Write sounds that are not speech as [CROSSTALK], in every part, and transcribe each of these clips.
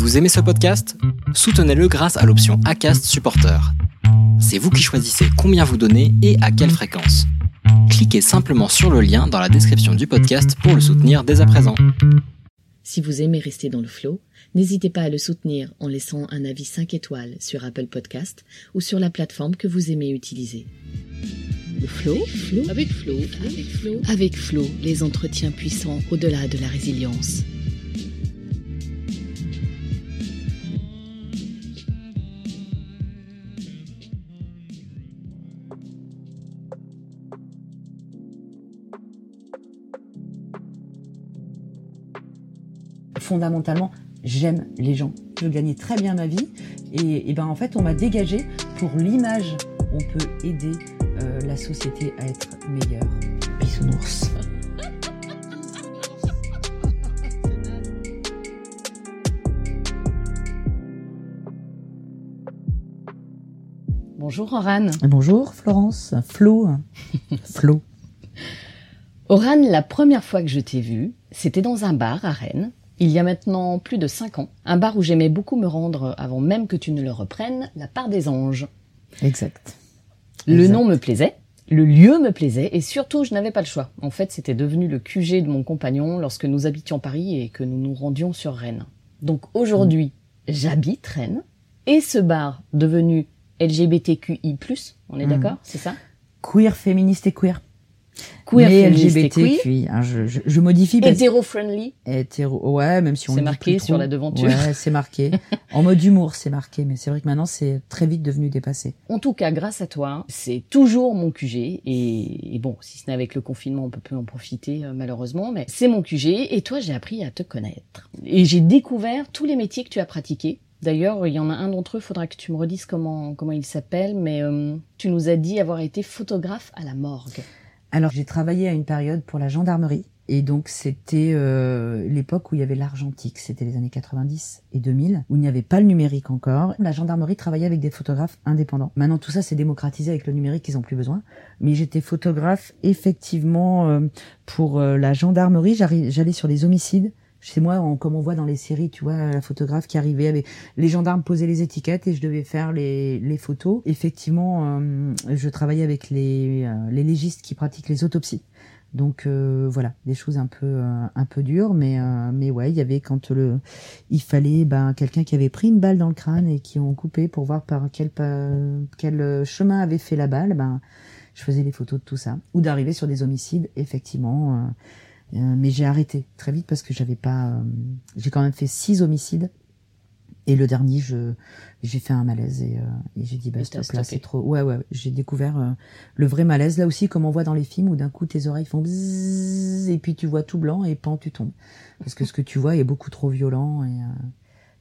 Vous aimez ce podcast? Soutenez-le grâce à l'option ACAST Supporter. C'est vous qui choisissez combien vous donnez et à quelle fréquence. Cliquez simplement sur le lien dans la description du podcast pour le soutenir dès à présent. Si vous aimez rester dans le flow, n'hésitez pas à le soutenir en laissant un avis 5 étoiles sur Apple Podcast ou sur la plateforme que vous aimez utiliser. Le flow, flow, avec flow, avec flow, avec flow, les entretiens puissants au-delà de la résilience. Fondamentalement, j'aime les gens. Je gagnais très bien ma vie et, et ben en fait on m'a dégagé pour l'image. On peut aider euh, la société à être meilleure. Bisounours. Bonjour Oran. Bonjour Florence. Flo. [LAUGHS] Flo. Oran, la première fois que je t'ai vu, c'était dans un bar à Rennes il y a maintenant plus de cinq ans, un bar où j'aimais beaucoup me rendre avant même que tu ne le reprennes, la part des anges. Exact. Le nom me plaisait, le lieu me plaisait et surtout je n'avais pas le choix. En fait, c'était devenu le QG de mon compagnon lorsque nous habitions Paris et que nous nous rendions sur Rennes. Donc aujourd'hui, j'habite Rennes et ce bar devenu LGBTQI+, on est hmm. d'accord, c'est ça? Queer, féministe et queer Queer, mais LGBTQI. Hein, je, je, je, modifie. Hétéro-friendly. Hétéro, ouais, même si on C'est marqué sur la devanture. Ouais, c'est marqué. en mode humour, c'est marqué. Mais c'est vrai que maintenant, c'est très vite devenu dépassé. En tout cas, grâce à toi, c'est toujours mon QG. Et, et, bon, si ce n'est avec le confinement, on peut plus en profiter, euh, malheureusement. Mais c'est mon QG. Et toi, j'ai appris à te connaître. Et j'ai découvert tous les métiers que tu as pratiqués. D'ailleurs, il y en a un d'entre eux, faudra que tu me redises comment comment il s'appelle, mais euh, tu nous as dit avoir été photographe à la morgue. Alors j'ai travaillé à une période pour la gendarmerie et donc c'était euh, l'époque où il y avait l'argentique, c'était les années 90 et 2000, où il n'y avait pas le numérique encore. La gendarmerie travaillait avec des photographes indépendants. Maintenant tout ça s'est démocratisé avec le numérique, ils ont plus besoin. Mais j'étais photographe effectivement euh, pour euh, la gendarmerie, j'allais sur les homicides, chez moi, comme on voit dans les séries, tu vois, la photographe qui arrivait avec les gendarmes posaient les étiquettes et je devais faire les, photos. Effectivement, euh, je travaillais avec les, euh, les légistes qui pratiquent les autopsies. Donc euh, voilà, des choses un peu un peu dures, mais mais ouais, il y avait quand le il fallait ben quelqu'un qui avait pris une balle dans le crâne et qui ont coupé pour voir par quel quel chemin avait fait la balle, ben je faisais les photos de tout ça ou d'arriver sur des homicides effectivement mais j'ai arrêté très vite parce que j'avais pas. Euh, j'ai quand même fait six homicides. Et le dernier, je j'ai fait un malaise et, euh, et j'ai dit bah stop là c'est trop. Ouais ouais, j'ai découvert le vrai malaise là aussi comme on voit dans les films où d'un coup tes oreilles font bzzz, et puis tu vois tout blanc et pan tu tombes parce que ce que tu vois est beaucoup trop violent et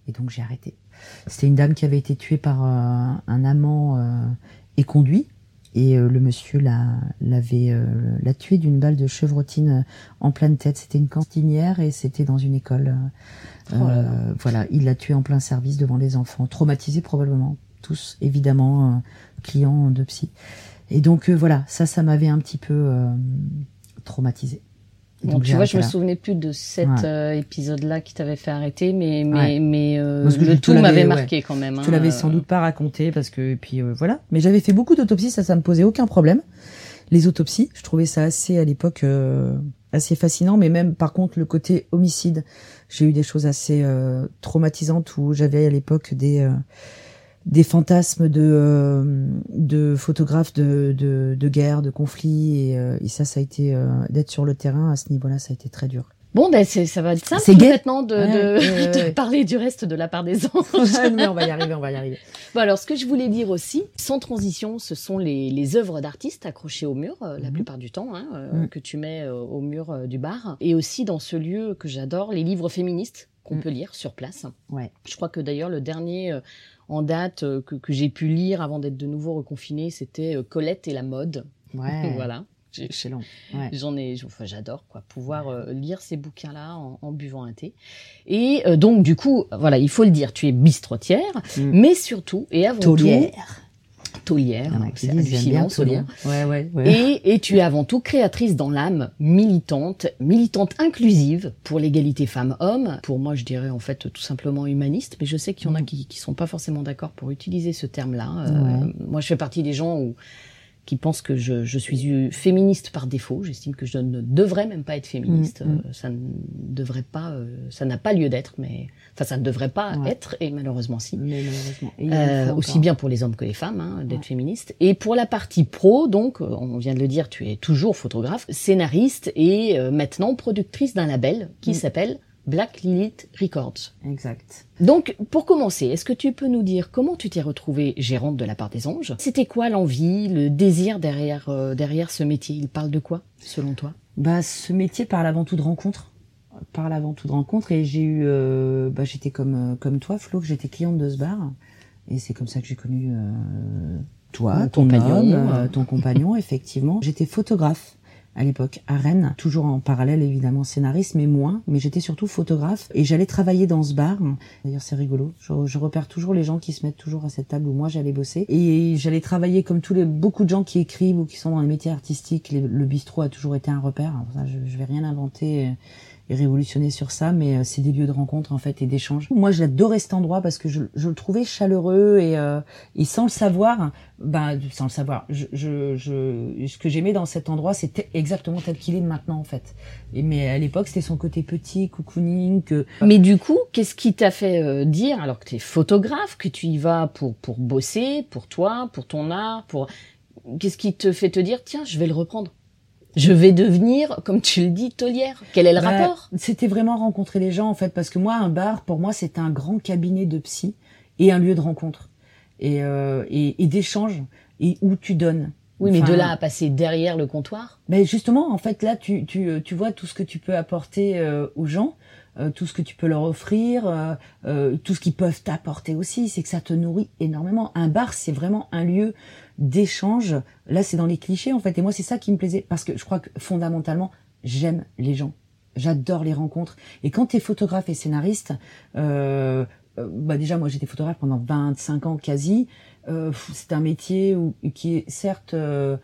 et donc j'ai arrêté. C'était une dame qui avait été tuée par un amant et conduit et euh, le monsieur l'a l'avait euh, l'a tué d'une balle de chevrotine euh, en pleine tête. C'était une cantinière et c'était dans une école. Oh voilà, il l'a tué en plein service devant les enfants, traumatisés probablement tous, évidemment clients de psy. Et donc voilà, ça, ça m'avait un petit peu traumatisé. Donc, tu vois, je me souvenais plus de cet euh, épisode-là qui t'avait fait arrêter, mais mais mais euh, le tout m'avait marqué quand même. Hein, tu l'avais sans doute pas raconté parce que et puis euh, voilà. Mais j'avais fait beaucoup d'autopsies, ça ça me posait aucun problème. Les autopsies, je trouvais ça assez à l'époque assez fascinant, mais même par contre le côté homicide, j'ai eu des choses assez traumatisantes où j'avais à l'époque des des fantasmes de euh, de photographes de, de, de guerre, de conflits et, euh, et ça ça a été euh, d'être sur le terrain à ce niveau-là, ça a été très dur. Bon, ben c'est ça va être simple maintenant de, de, [LAUGHS] de, parler du reste de la part des anges. [LAUGHS] mais on va y arriver, on va y arriver. Bon, alors ce que je voulais dire aussi, sans transition, ce sont les, les œuvres d'artistes accrochées au mur, la mhm. plupart du temps, hein, que tu mets au mur du bar, et aussi dans ce lieu que j'adore, les livres féministes qu'on mm. peut lire sur place. Ouais. Je crois que d'ailleurs le dernier en date euh, que, que j'ai pu lire avant d'être de nouveau reconfiné, c'était euh, Colette et la mode. Ouais. [LAUGHS] voilà. Excellent. Ouais. J'en ai, enfin, j'adore quoi, pouvoir euh, lire ces bouquins-là en, en, buvant un thé. Et donc du coup, voilà, il faut le dire, tu es bistrotière, mm. mais surtout et avant Taulière. tout, taulière. Ah, c'est hallucinant. Taulière. Ouais, ouais, ouais. Et, et tu es avant tout créatrice dans l'âme, militante, militante inclusive pour l'égalité femmes-hommes. Pour moi, je dirais en fait tout simplement humaniste, mais je sais qu'il y en a qui, qui sont pas forcément d'accord pour utiliser ce terme-là. Euh, Ouais. Moi, je fais partie des gens où, qui pensent que je, je suis féministe par défaut. J'estime que je ne devrais même pas être féministe. Mm, mm. Euh, ça ne devrait pas, euh, ça n'a pas lieu d'être, mais enfin, ça ne devrait pas Ouais. être, et malheureusement si. Mais malheureusement. Euh, aussi bien pour les hommes que les femmes, hein, d'être Ouais. féministe. Et pour la partie pro, donc, on vient de le dire, tu es toujours photographe, scénariste et maintenant productrice d'un label qui Mm. s'appelle Black Lilith Records. Exact. Donc, pour commencer, est-ce que tu peux nous dire comment tu t'es retrouvée gérante de la part des anges? C'était quoi l'envie, le désir derrière, euh, derrière ce métier? Il parle de quoi, selon toi? Bah, ce métier parle avant tout de rencontres. Parle avant tout de rencontres. Et j'ai eu, euh, bah, j'étais comme, euh, comme toi, Flo, que j'étais cliente de ce bar. Et c'est comme ça que j'ai connu euh, toi, Mon ton compagnon, homme, euh. euh, ton compagnon, [LAUGHS] effectivement. J'étais photographe à l'époque à Rennes, toujours en parallèle évidemment scénariste, mais moins. Mais j'étais surtout photographe et j'allais travailler dans ce bar. D'ailleurs, c'est rigolo. Je, repère toujours les gens qui se mettent toujours à cette table où moi j'allais bosser et j'allais travailler comme tous les beaucoup de gens qui écrivent ou qui sont dans les métiers artistiques. Le bistrot a toujours été un repère. Je, je vais rien inventer. Euh, et révolutionner sur ça, mais euh, c'est des lieux de rencontre en fait et d'échange. Moi, j'adorais cet endroit parce que je, je le trouvais chaleureux et, euh, et sans le savoir, ben sans le savoir, je, je, je ce que j'aimais dans cet endroit, c'était exactement tel qu'il est maintenant en fait. Et mais à l'époque, c'était son côté petit, cocooning, que Mais du coup, qu'est-ce qui t'a fait euh, dire, alors que tu es photographe, que tu y vas pour, pour bosser, pour toi, pour ton art, pour... Qu'est-ce qui te fait te dire, tiens, je vais le reprendre? Je vais devenir, comme tu le dis, taulière. Quel est le Bah, rapport? C'était vraiment rencontrer les gens en fait, parce que moi, un bar, pour moi, c'est un grand cabinet de psy et un lieu de rencontre et, euh, et, et d'échange et où tu donnes. Oui, mais Enfin, de là à passer derrière le comptoir? Mais justement, en fait, là, tu, tu, euh, tu vois tout ce que tu peux apporter euh, aux gens, euh, tout ce que tu peux leur offrir, euh, euh, tout ce qu'ils peuvent t'apporter aussi, c'est que ça te nourrit énormément. Un bar, c'est vraiment un lieu d'échange. Là, c'est dans les clichés, en fait. Et moi, c'est ça qui me plaisait, parce que je crois que fondamentalement, j'aime les gens. J'adore les rencontres. Et quand tu es photographe et scénariste, euh, euh, bah déjà, moi, j'étais photographe pendant 25 ans quasi. Euh, c'est un métier où, qui est certes... euh,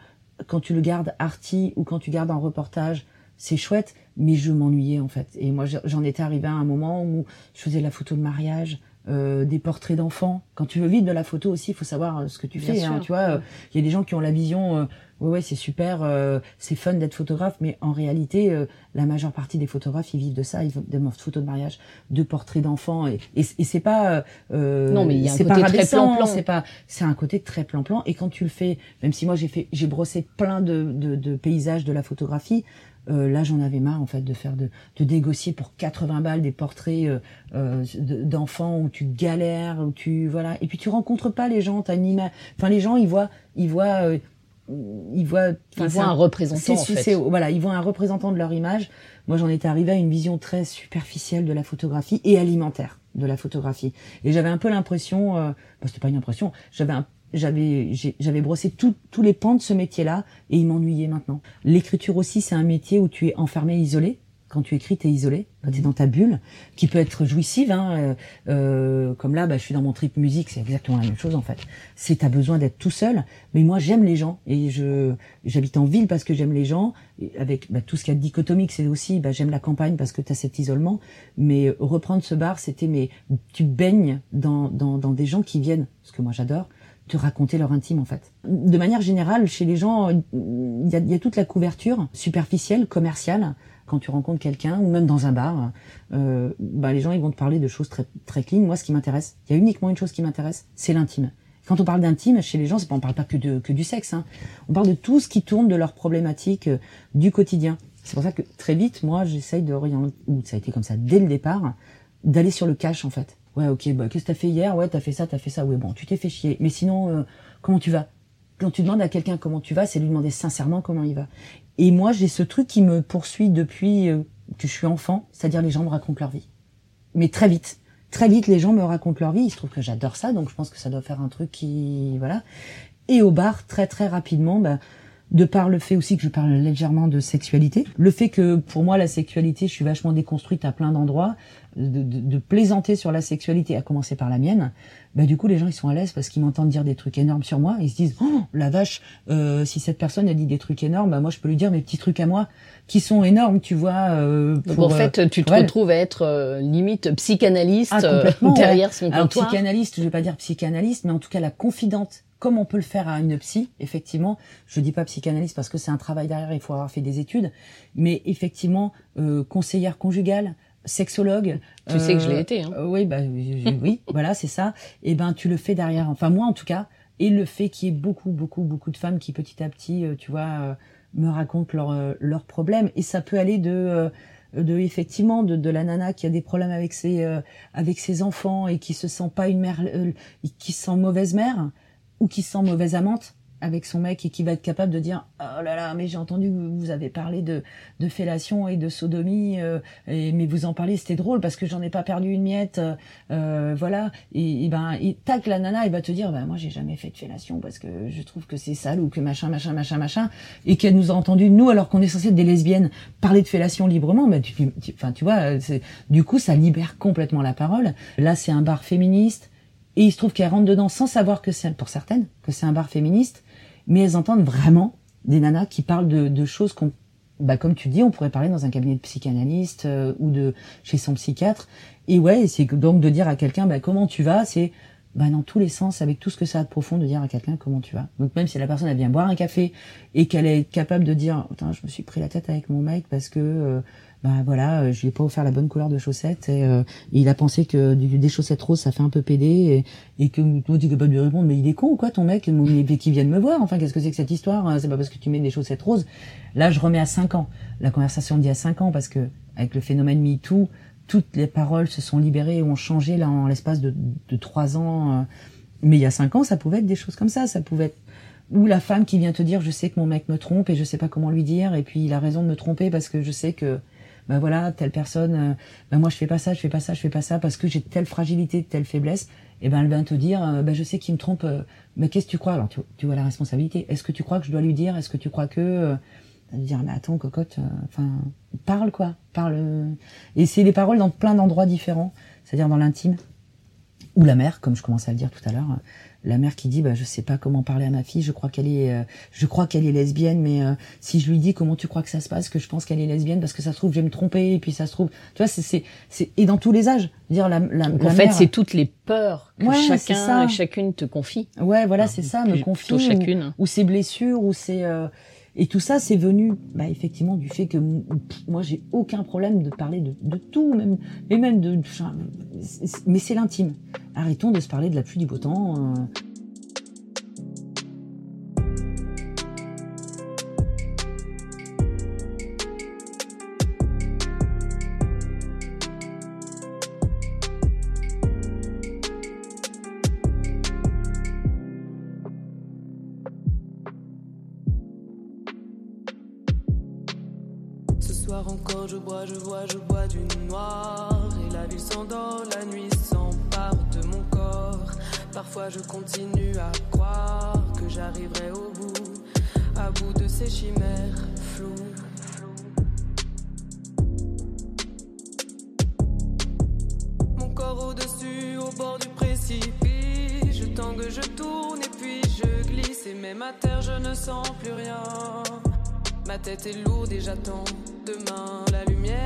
quand tu le gardes arty ou quand tu gardes en reportage, c'est chouette, mais je m'ennuyais en fait. Et moi, j'en étais arrivé à un moment où je faisais de la photo de mariage, euh, des portraits d'enfants. Quand tu veux vivre de la photo aussi, il faut savoir euh, ce que tu Bien fais. hein, tu vois, il y a des gens qui ont la vision, euh, ouais, ouais, c'est super, euh, c'est fun d'être photographe, mais en réalité, euh, la majeure partie des photographes, ils vivent de ça, ils vivent de photos de mariage, de portraits d'enfants, et, et, et c'est pas, euh, Non, mais il y a un côté très rabaissant, plan-plan. c'est pas, c'est un côté très plan-plan. Et quand tu le fais, même si moi j'ai fait, j'ai brossé plein de, de, de paysages de la photographie, euh, là j'en avais marre en fait de faire de, de négocier pour 80 balles des portraits euh, euh, de- d'enfants où tu galères, où tu voilà, et puis tu rencontres pas les gens, t'as une image, enfin les gens ils voient, ils voient, euh, ils voient, Ils voient un représentant, c'est- en fait. voilà, ils voient un représentant de leur image. Moi, j'en étais arrivée à une vision très superficielle de la photographie et alimentaire de la photographie. Et j'avais un peu l'impression, euh, bah, c'était pas une impression, j'avais un- j'avais j'avais brossé tous les pans de ce métier-là et il m'ennuyait maintenant. L'écriture aussi, c'est un métier où tu es enfermé, isolé. Quand tu écris, t'es isolé, quand t'es dans ta bulle, qui peut être jouissive. Hein, euh, euh, comme là, bah, je suis dans mon trip musique, c'est exactement la même chose en fait. C'est t'as besoin d'être tout seul, mais moi j'aime les gens et je j'habite en ville parce que j'aime les gens. Avec bah, tout ce qu'il y a de dichotomique, c'est aussi bah, j'aime la campagne parce que t'as cet isolement. Mais euh, reprendre ce bar, c'était mais tu baignes dans, dans dans des gens qui viennent, ce que moi j'adore, te raconter leur intime en fait. De manière générale, chez les gens, il y a, y a toute la couverture superficielle, commerciale. Quand tu rencontres quelqu'un ou même dans un bar, euh, bah, les gens ils vont te parler de choses très très clean. Moi, ce qui m'intéresse, il y a uniquement une chose qui m'intéresse, c'est l'intime. Quand on parle d'intime chez les gens, c'est pas on parle pas que de que du sexe. Hein. On parle de tout ce qui tourne de leurs problématiques euh, du quotidien. C'est pour ça que très vite, moi, j'essaye de ou ça a été comme ça dès le départ, d'aller sur le cash en fait. Ouais, ok, bah qu'est-ce que t'as fait hier? Ouais, t'as fait ça, t'as fait ça. Oui, bon, tu t'es fait chier. Mais sinon, euh, comment tu vas? Quand tu demandes à quelqu'un comment tu vas, c'est lui demander sincèrement comment il va. Et moi, j'ai ce truc qui me poursuit depuis euh, que je suis enfant, c'est-à-dire les gens me racontent leur vie. Mais très vite. Très vite, les gens me racontent leur vie. Il se trouve que j'adore ça, donc je pense que ça doit faire un truc qui... Voilà. Et au bar, très très rapidement, bah, de par le fait aussi que je parle légèrement de sexualité, le fait que pour moi la sexualité, je suis vachement déconstruite à plein d'endroits, de, plaisanter sur la sexualité, à commencer par la mienne, bah du coup les gens ils sont à l'aise parce qu'ils m'entendent dire des trucs énormes sur moi, ils se disent oh la vache, euh, si cette personne a dit des trucs énormes, bah moi je peux lui dire mes petits trucs à moi qui sont énormes, tu vois. Euh, Donc en fait tu te retrouves à être limite psychanalyste ah, [LAUGHS] derrière son Alors psychanalyste, je vais pas dire psychanalyste, mais en tout cas la confidente comme on peut le faire à une psy, effectivement, je dis pas psychanalyste parce que c'est un travail derrière, il faut avoir fait des études, mais effectivement, euh, conseillère conjugale, sexologue. Tu sais que je l'ai été. Hein. Euh, oui, bah oui, [LAUGHS] voilà, c'est ça. Et eh ben tu le fais derrière. Enfin moi en tout cas, et le fait qu'il y ait beaucoup, beaucoup, beaucoup de femmes qui petit à petit, euh, tu vois, me racontent leurs leurs problèmes. Et ça peut aller de de effectivement de, de, la nana qui a des problèmes avec ses avec ses enfants et qui se sent pas une mère qui se sent mauvaise mère ou qui se sent mauvaise amante avec son mec et qui va être capable de dire oh là là mais j'ai entendu que vous avez parlé de, de fellation et de sodomie euh, et, mais vous en parlez c'était drôle parce que j'en ai pas perdu une miette euh, voilà. Et, ben tac la nana elle va te dire bah moi j'ai jamais fait de fellation parce que je trouve que c'est sale ou que machin machin machin machin. Et qu'elle nous a entendu nous alors qu'on est censé être des lesbiennes parler de fellation librement mais tu enfin tu, vois c'est du coup ça libère complètement la parole. Là c'est un bar féministe. Et il se trouve qu'elles rentrent dedans sans savoir que c'est, pour certaines, que c'est un bar féministe, mais elles entendent vraiment des nanas qui parlent de, choses qu'on, bah, comme tu dis, on pourrait parler dans un cabinet de psychanalyste euh, ou de chez son psychiatre. Et ouais, c'est donc de dire à quelqu'un, bah, comment tu vas, c'est bah, dans tous les sens, avec tout ce que ça a de profond, de dire à quelqu'un comment tu vas. Donc même si la personne elle vient boire un café et qu'elle est capable de dire, je me suis pris la tête avec mon mec parce que euh, bah voilà, euh, je lui ai pas offert la bonne couleur de chaussettes et, euh, il a pensé que des chaussettes roses ça fait un peu pédé et, et que toi tu es capable de lui répondre mais il est con ou quoi ton mec qui vient de me voir? Enfin qu'est-ce que c'est que cette histoire hein, c'est pas parce que tu mets des chaussettes roses. Là je remets à 5 ans. La conversation dit à 5 ans parce que avec le phénomène MeToo toutes les paroles se sont libérées ont changé là en l'espace de, de 3 ans euh. mais il y a 5 ans ça pouvait être des choses comme ça ça pouvait être ou la femme qui vient te dire je sais que mon mec me trompe et je sais pas comment lui dire et puis il a raison de me tromper parce que je sais que ben voilà, telle personne, ben moi je fais pas ça, je fais pas ça, je fais pas ça parce que j'ai telle fragilité, telle faiblesse, et ben elle vient te dire, ben je sais qu'il me trompe, mais qu'est-ce que tu crois? Alors tu, tu, vois la responsabilité. Est-ce que tu crois que je dois lui dire? Est-ce que tu crois que dire mais attends cocotte, enfin parle quoi, parle. Et c'est des paroles dans plein d'endroits différents, c'est-à-dire dans l'intime ou la mère, comme je commençais à le dire tout à l'heure la mère qui dit bah je sais pas comment parler à ma fille, je crois qu'elle est euh, je crois qu'elle est lesbienne mais euh, si je lui dis comment tu crois que ça se passe que je pense qu'elle est lesbienne parce que ça se trouve je vais me tromper et puis ça se trouve tu vois c'est c'est c'est et dans tous les âges dire la, la, en fait c'est toutes les peurs que chacun chacune te confie. Ouais voilà c'est ça me confie chacune ou, ses blessures ou ses euh, et tout ça, c'est venu, bah, effectivement, du fait que moi, j'ai aucun problème de parler de, tout, même, mais même de, mais c'est l'intime. Arrêtons de se parler de la pluie du beau temps. Euh. Je continue à croire que j'arriverai au bout, à bout de ces chimères floues. Mon corps au-dessus, au bord du précipice. Je tangue, je tourne et puis je glisse. Et même à terre, je ne sens plus rien. Ma tête est lourde et j'attends demain. La lumière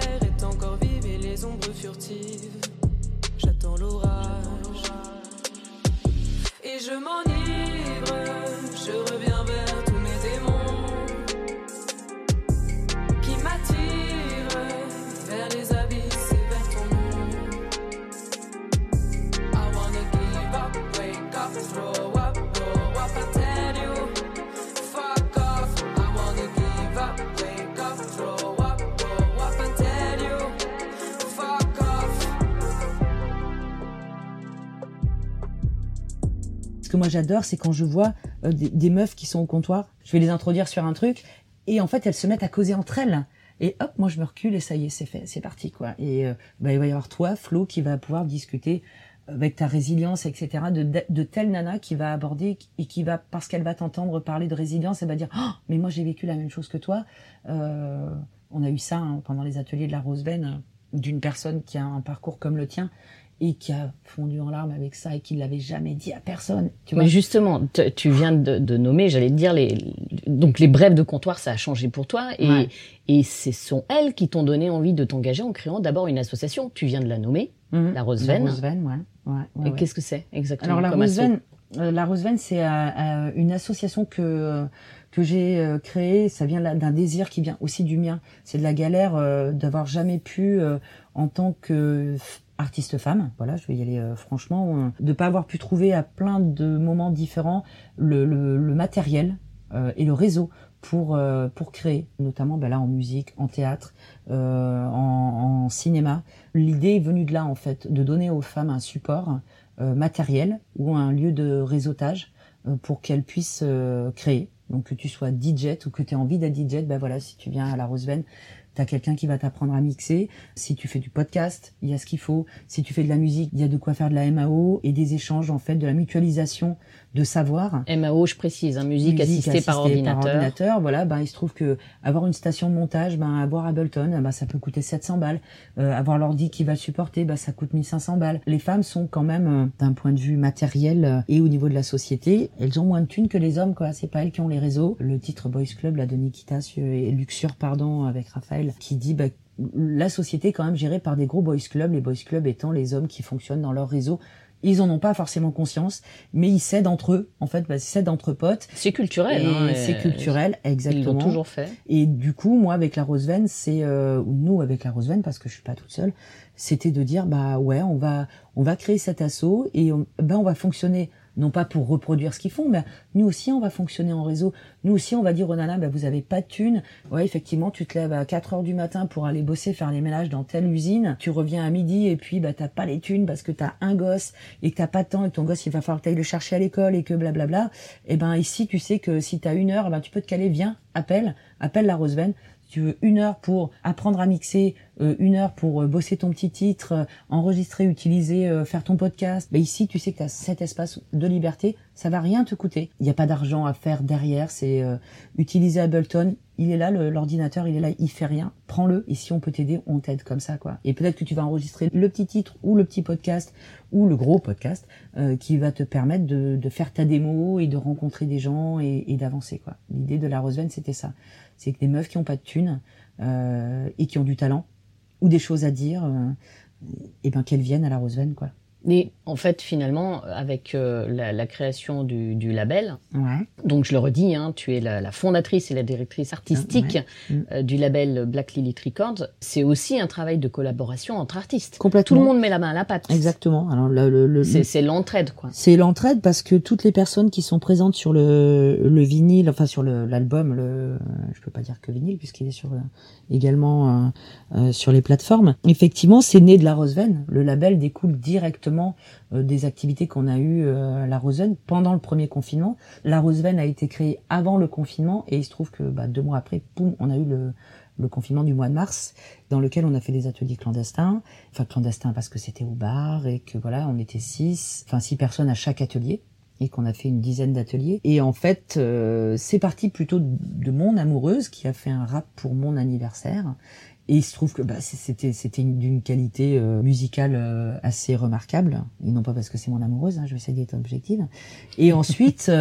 moi j'adore, c'est quand je vois euh, des, meufs qui sont au comptoir, je vais les introduire sur un truc, et en fait elles se mettent à causer entre elles. Et hop, moi je me recule et ça y est, c'est fait, c'est parti quoi. Et euh, bah, il va y avoir toi, Flo, qui va pouvoir discuter avec ta résilience, etc. de, telle nana qui va aborder et qui va parce qu'elle va t'entendre parler de résilience, elle va dire oh, mais moi j'ai vécu la même chose que toi. Euh, on a eu ça hein, pendant les ateliers de la Rose d'une personne qui a un parcours comme le tien et qui a fondu en larmes avec ça et qui l'avait jamais dit à personne. Tu Mais justement, tu viens de, de nommer, j'allais te dire les donc les brèves de comptoir, ça a changé pour toi et et ce sont elles qui t'ont donné envie de t'engager en créant d'abord une association. Tu viens de la nommer, mhm. la Rose Veine. La Rose Veine, ouais. ouais, et qu'est-ce que c'est exactement Alors la Rose Veine, euh, la Rose Veine, c'est euh, euh, une association que que j'ai créée. Ça vient d'un désir qui vient aussi du mien. C'est de la galère d'avoir jamais pu, en tant que artiste femme, voilà, je vais y aller euh, franchement, de pas avoir pu trouver à plein de moments différents le, matériel euh, et le réseau pour euh, pour créer, notamment ben là en musique, en théâtre, en, cinéma. L'idée est venue de là en fait, de donner aux femmes un support matériel ou un lieu de réseautage pour qu'elles puissent créer. Donc que tu sois DJ ou que tu aies envie d'être DJ, ben voilà, si tu viens à la Roseven, tu quelqu'un qui va t'apprendre à mixer. Si tu fais du podcast, il y a ce qu'il faut. Si tu fais de la musique, il y a de quoi faire de la MAO et des échanges en fait, de la mutualisation de savoir. MAO, je précise, hein, musique, assistée, par, ordinateur. Voilà, ben il se trouve que avoir une station de montage, ben avoir Ableton, ben ça peut coûter 700 balles. Euh, avoir l'ordi qui va supporter, ben ça coûte 1500 balles. Les femmes sont quand même euh, d'un point de vue matériel euh, et au niveau de la société, elles ont moins de thunes que les hommes quoi. C'est pas elles qui ont les réseaux. Le titre Boys Club là de Nikita et Luxure pardon avec Raphaël qui dit bah, la société est quand même gérée par des gros boys clubs, les boys clubs étant les hommes qui fonctionnent dans leur réseau. Ils en ont pas forcément conscience, mais ils cèdent entre eux. En fait, bah, ils cèdent entre potes. C'est culturel. Hein, c'est culturel, exactement. Ils l'ont toujours fait. Et du coup, moi, avec la Rose Veine, c'est euh, nous avec la Rose Veine, parce que je suis pas toute seule, c'était de dire bah ouais, on va on va créer cet assaut et on, ben on va fonctionner non pas pour reproduire ce qu'ils font, mais nous aussi on va fonctionner en réseau. Nous aussi on va dire aux nanas, bah, vous avez pas de thunes. Ouais, effectivement, tu te lèves à 4 heures du matin pour aller bosser, faire les ménages dans telle usine. Tu reviens à midi et puis bah t'as pas les thunes parce que t'as un gosse et que t'as pas de temps et ton gosse il va falloir que t'ailles le chercher à l'école et que blablabla. Et eh ben ici tu sais que si t'as une heure, ben tu peux te caler, viens, appelle, appelle la Roseven tu veux une heure pour apprendre à mixer, euh, une heure pour euh, bosser ton petit titre, euh, enregistrer, utiliser, faire ton podcast, bah ici tu sais que tu as cet espace de liberté, ça va rien te coûter. Il n'y a pas d'argent à faire derrière, c'est utiliser Ableton, il est là, l'ordinateur, il est là, il fait rien, prends-le. Et si on peut t'aider, on t'aide comme ça quoi. Et peut-être que tu vas enregistrer le petit titre ou le petit podcast ou le gros podcast qui va te permettre de, faire ta démo et de rencontrer des gens et, d'avancer quoi. L'idée de la Roseven c'était ça c'est que des meufs qui ont pas de thunes euh, et qui ont du talent ou des choses à dire, euh, et ben qu'elles viennent à la Roseven quoi. Et en fait, finalement, avec euh, la, la, création du, du label, ouais. donc je le redis, hein, tu es la, la, fondatrice et la directrice artistique ouais. euh, du label Black Lilith Records, c'est aussi un travail de collaboration entre artistes. Complètement. Tout le monde met la main à la pâte. Exactement. Alors le, le, le c'est l'entraide, quoi. C'est l'entraide parce que toutes les personnes qui sont présentes sur le, le vinyle, enfin sur l'album, le, je peux pas dire que vinyle puisqu'il est sur également euh, euh, sur les plateformes. Effectivement, c'est né de la Roseven. Le label découle directement euh, des activités qu'on a eues à la Roseven pendant le premier confinement. La Roseven a été créée avant le confinement et il se trouve que bah, deux mois après, on a eu le, le confinement du mois de mars, dans lequel on a fait des ateliers clandestins, enfin clandestins parce que c'était au bar et que voilà, on était six, enfin six personnes à chaque atelier et qu'on a fait une dizaine d'ateliers. Et en fait, euh, c'est parti plutôt de mon amoureuse qui a fait un rap pour mon anniversaire. Et il se trouve que bah, c'était c'était d'une qualité euh, musicale euh, assez remarquable, et non pas parce que c'est mon amoureuse, hein, je vais essayer d'être objective. Et [LAUGHS] ensuite,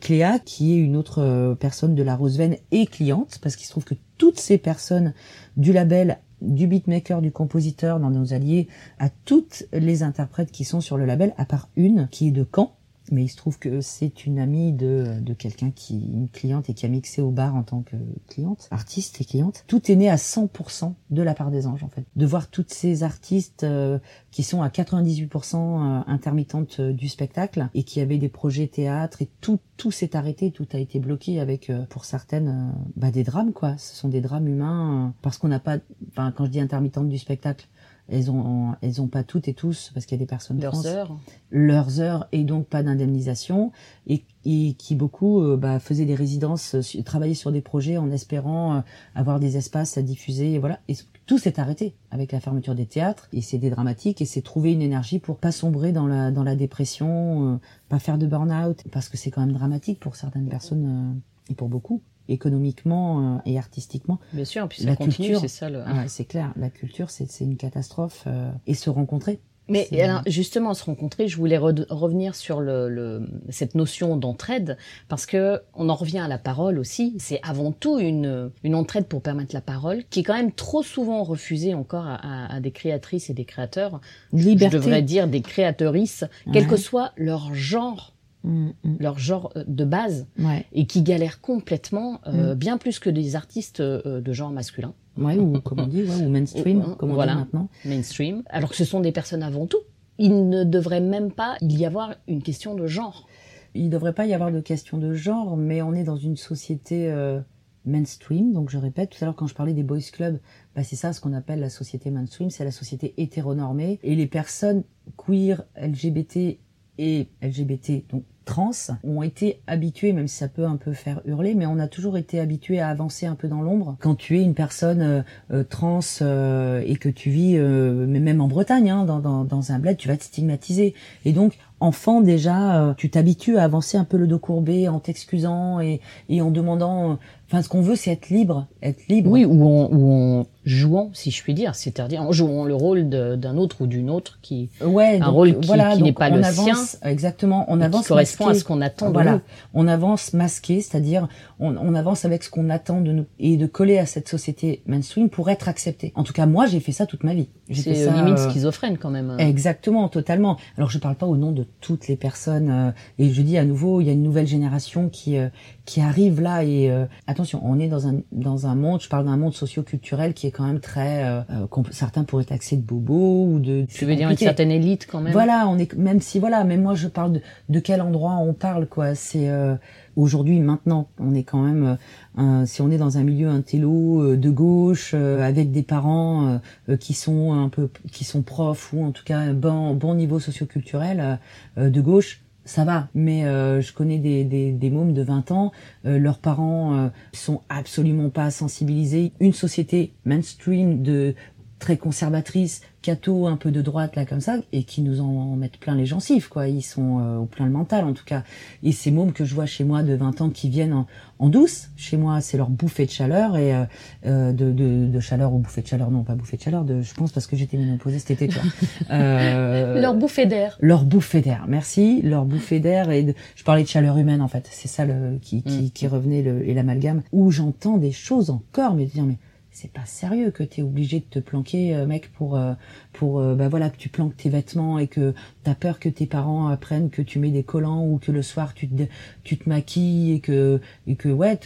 Cléa, qui est une autre personne de la Roseven et cliente, parce qu'il se trouve que toutes ces personnes du label du beatmaker, du compositeur, dans nos alliés, à toutes les interprètes qui sont sur le label, à part une qui est de Caen, mais il se trouve que c'est une amie de, de quelqu'un qui, une cliente et qui a mixé au bar en tant que cliente, artiste et cliente. Tout est né à 100% de la part des anges, en fait. De voir toutes ces artistes euh, qui sont à 98% euh, intermittentes euh, du spectacle et qui avaient des projets théâtre et tout, tout s'est arrêté, tout a été bloqué avec, pour certaines, bah, des drames, quoi. Ce sont des drames humains parce qu'on n'a pas, enfin, quand je dis intermittente du spectacle, elles ont, elles ont pas toutes et tous, parce qu'il y a des personnes Leurs trans, heures. leurs heures et donc pas d'indemnisation et, et qui beaucoup euh, bah, faisaient des résidences, euh, travaillaient sur des projets en espérant euh, avoir des espaces à diffuser et voilà. Et tout s'est arrêté avec la fermeture des théâtres et c'est des dramatiques et c'est trouver une énergie pour pas sombrer dans la dans la dépression, euh, pas faire de burn-out parce que c'est quand même dramatique pour certaines personnes euh, et pour beaucoup économiquement euh, et artistiquement. Bien sûr, puis ça La continue, culture. c'est ça le. Ah ouais, c'est clair, la culture c'est c'est une catastrophe euh, et se rencontrer. Mais alors, justement, se rencontrer, je voulais re- revenir sur le, le- cette notion d'entraide, parce que on en revient à la parole aussi. C'est avant tout une, une entraide pour permettre la parole, qui est quand même trop souvent refusée encore à, à- à des créatrices et des créateurs. Liberté. Je devrais dire des créatrices, quel que soit leur genre, Mm, mm, leur genre euh, de base, ouais. et qui galèrent complètement, euh, Mm. bien plus que des artistes euh, de genre masculin. Ouais, ou comme on dit, ouais, ou mainstream, Ou- comme on voilà. dit maintenant. mainstream, alors que ce sont des personnes avant tout. Il ne devrait même pas y avoir une question de genre. Il devrait pas y avoir de question de genre, mais on est dans une société euh, mainstream. Donc je répète, tout à l'heure quand je parlais des boys clubs, bah, c'est ça ce qu'on appelle la société mainstream, c'est la société hétéronormée. Et les personnes queer, LGBT et LGBT, donc trans, ont été habitués, même si ça peut un peu faire hurler, mais on a toujours été habitués à avancer un peu dans l'ombre. Quand tu es une personne euh, euh, trans euh, et que tu vis, euh, mais même en Bretagne, hein, dans, dans, dans un bled, tu vas être stigmatisé. Et donc, enfant déjà, euh, tu t'habitues à avancer un peu le dos courbé en t'excusant et, et en demandant. euh, Enfin, ce qu'on veut, c'est être libre, être libre. Oui, ou en, ou en jouant, si je puis dire, c'est-à-dire en jouant le rôle de- d'un autre ou d'une autre qui, Ouais, Un donc, rôle qui- voilà, qui n'est pas on le avance, Exactement, on qui avance correspond à ce qu'on attend de Voilà, nous. on avance masqué, c'est-à-dire on, on avance avec ce qu'on attend de nous et de coller à cette société mainstream pour être accepté. En tout cas, moi, j'ai fait ça toute ma vie. C'est ça, limite euh, schizophrène quand même. Exactement, totalement. Alors je parle pas au nom de toutes les personnes euh, et je dis à nouveau, il y a une nouvelle génération qui euh, qui arrive là et euh, attention, on est dans un dans un monde, je parle d'un monde socio-culturel qui est quand même très euh, euh, certains pourraient taxer de bobo ou de Tu veux dire une certaine élite quand même? Voilà, on est même si voilà, même moi je parle de, de quel endroit on parle quoi. C'est euh, aujourd'hui, maintenant, on est quand même euh, un- si on est dans un milieu intello euh, de gauche euh, avec des parents qui sont un peu qui sont profs ou en tout cas un bon bon niveau socioculturel de gauche. Ça va, mais euh, je connais des, des, des mômes de 20 ans, euh, leurs parents euh, sont absolument pas sensibilisés. Une société mainstream de très conservatrice, un peu de droite là comme ça, et qui nous en mettent plein les gencives quoi. Ils sont euh, au plein le mental en tout cas. Et ces mômes que je vois chez moi de 20 ans qui viennent en, en douce, chez moi c'est leur bouffée de chaleur et euh, euh, de, de, de chaleur ou bouffée de chaleur, non pas bouffée de chaleur, de, je pense parce que j'étais ménopausée cet été quoi. [LAUGHS] Euh, Leur bouffée d'air. leur bouffée d'air, merci, leur bouffée d'air et de, je parlais de chaleur humaine en fait, c'est ça le qui qui, Mm. qui revenait le, et l'amalgame où j'entends des choses encore mais dire mais c'est pas sérieux que t'es obligé de te planquer euh, mec pour euh, pour euh, bah voilà que tu planques tes vêtements et que t'as peur que tes parents apprennent que tu mets des collants ou que le soir tu te tu te maquilles et que et que ouais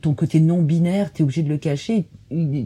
ton côté non binaire t'es obligé de le cacher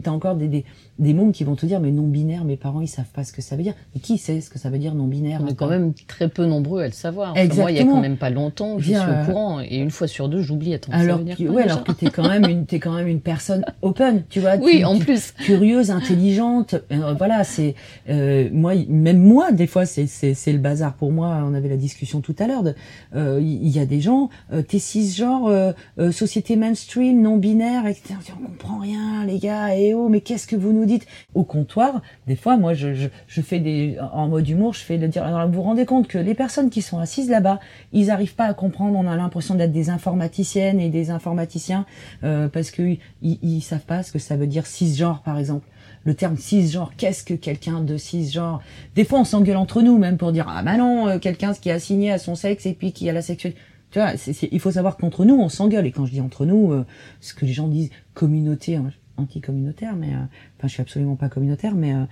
t'as encore des, des des mômes qui vont te dire mais non binaire mes parents ils savent pas ce que ça veut dire. Mais qui sait ce que ça veut dire non binaire On est quand même très peu nombreux à le savoir. Enfin, moi, il y a quand même pas longtemps, je Bien, suis euh, au courant, et une fois sur deux, j'oublie. Attends, ça alors veut dire que, quoi, ouais déjà alors que t'es quand même une t'es quand même une personne open tu vois Oui, tu- en tu- plus. curieuse intelligente. Euh, voilà c'est euh, moi même moi des fois c'est c'est c'est le bazar pour moi. On avait la discussion tout à l'heure de euh, il y, a des gens euh, t'es cisgenre euh, euh, société mainstream non binaire etc on comprend rien les gars et oh mais qu'est-ce que vous nous dites? Au comptoir des fois moi je fais des en mode humour je fais de dire alors vous vous rendez compte que les personnes qui sont assises là-bas ils arrivent pas à comprendre on a l'impression d'être des informaticiennes et des informaticiens euh, parce que ils, savent pas ce que ça veut dire cisgenre par exemple le terme cisgenre, qu'est-ce que quelqu'un de cisgenre? Des fois, on s'engueule entre nous même pour dire ah bah non, euh, quelqu'un qui est assigné à son sexe et puis qui a la sexualité. Tu vois, il faut savoir qu'entre nous, on s'engueule. Et quand je dis entre nous, euh, ce que les gens disent communauté, hein, anti-communautaire, mais euh, enfin, je suis absolument pas communautaire, mais euh,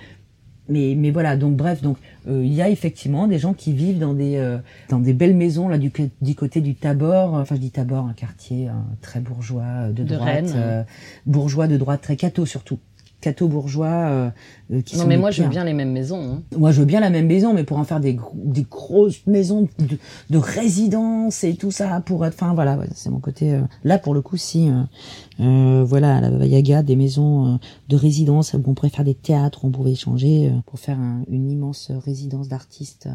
mais mais voilà. Donc bref, donc euh, il y a effectivement des gens qui vivent dans des euh, dans des belles maisons là du, du côté du Tabor. Enfin, je dis Tabor, un quartier euh, très bourgeois de, De droite, Rennes. euh, bourgeois de droite, très catho surtout cateaux bourgeois euh, euh, qui Non, sont mais moi, je veux bien les mêmes maisons. hein. Moi, je veux bien la même maison, mais pour en faire des, gros- des grosses maisons de, de résidence et tout ça, pour être, enfin voilà, ouais, c'est mon côté. euh, là, pour le coup, si, euh, voilà, à la Baba Yaga, des maisons de résidence où on pourrait faire des théâtres, où on pouvait échanger pour faire un- une immense résidence d'artistes,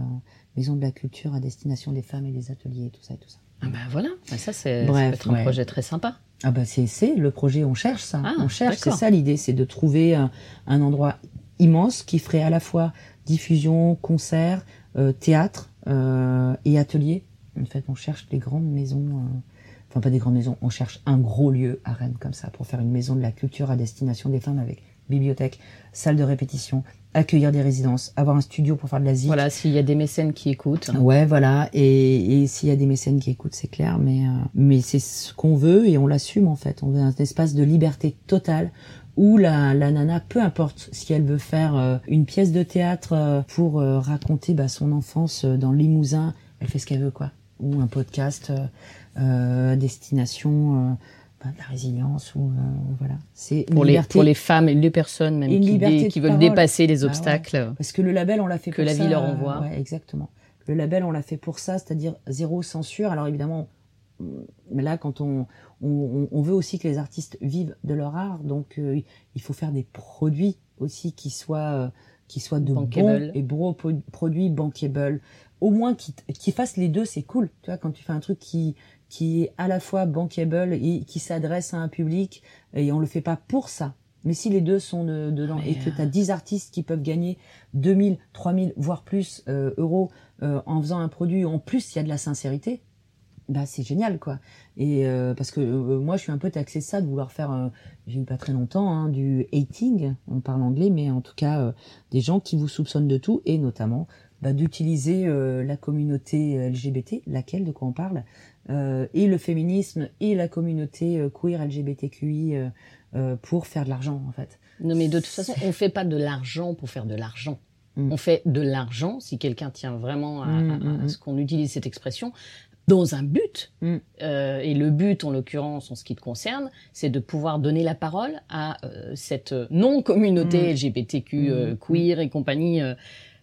maison de la culture à destination des femmes et des ateliers, et tout ça et tout ça. Ah bah voilà, Bah, ça, c'est être un ouais. projet très sympa. Ah bah c'est le projet, on cherche ça. Ah, on cherche, c'est ça l'idée, c'est de trouver un, un endroit immense qui ferait à la fois diffusion, concert, euh, théâtre euh, et atelier. En fait, on cherche des grandes maisons, euh, enfin pas des grandes maisons, on cherche un gros lieu à Rennes comme ça pour faire une maison de la culture à destination des femmes avec bibliothèque, salle de répétition, accueillir des résidences, avoir un studio pour faire de la. Voilà, s'il y a des mécènes qui écoutent. Ouais, voilà. Et, et s'il y a des mécènes qui écoutent, c'est clair. Mais, euh, mais c'est ce qu'on veut et on l'assume en fait. On veut un espace de liberté totale où la, la nana, peu importe si elle veut faire euh, une pièce de théâtre euh, pour euh, raconter bah, son enfance dans le Limousin, elle fait ce qu'elle veut, quoi. Ou un podcast à destination euh, de la résilience ou euh, voilà. C'est Pour les, liberté. pour les femmes et les personnes même qui, dé- qui veulent parole. dépasser les Bah ouais. obstacles. Parce que le label, on l'a fait Que pour la ça. vie leur euh, envoie. ouais, exactement. Le label, on l'a fait pour ça, c'est-à-dire zéro censure. Alors évidemment, mm, mais là, quand on, on, on veut aussi que les artistes vivent de leur art, donc euh, il faut faire des produits aussi qui soient, euh, qui soient de Bankable. bons et po- produits bankable. Au moins qui, qui fassent les deux, c'est cool. Tu vois, quand tu fais un truc qui, qui est à la fois bankable et qui s'adresse à un public, et on le fait pas pour ça. Mais si les deux sont de- dedans Mais, et que tu as 10 artistes qui peuvent gagner 2000, 3000, voire plus euh, euros euh, en faisant un produit, en plus il y a de la sincérité, bah c'est génial quoi. Et euh, parce que euh, moi je suis un peu taxé de ça, de vouloir faire, euh, j'ai eu pas très longtemps, hein, du hating, on parle anglais, mais en tout cas euh, des gens qui vous soupçonnent de tout et notamment bah, d'utiliser euh, la communauté LGBT, laquelle, de quoi on parle, et le féminisme et la communauté euh, queer LGBTQI euh, euh, pour faire de l'argent en fait. Non, mais de toute façon, on fait pas de l'argent pour faire de l'argent. Mm. On fait de l'argent, si quelqu'un tient vraiment à, Mm, à- à mm, ce qu'on utilise cette expression, dans un but. Mm. Euh, et le but, en l'occurrence, en ce qui te concerne, c'est de pouvoir donner la parole à euh, cette non-communauté Mm. LGBTQ, euh, Mm. queer et compagnie.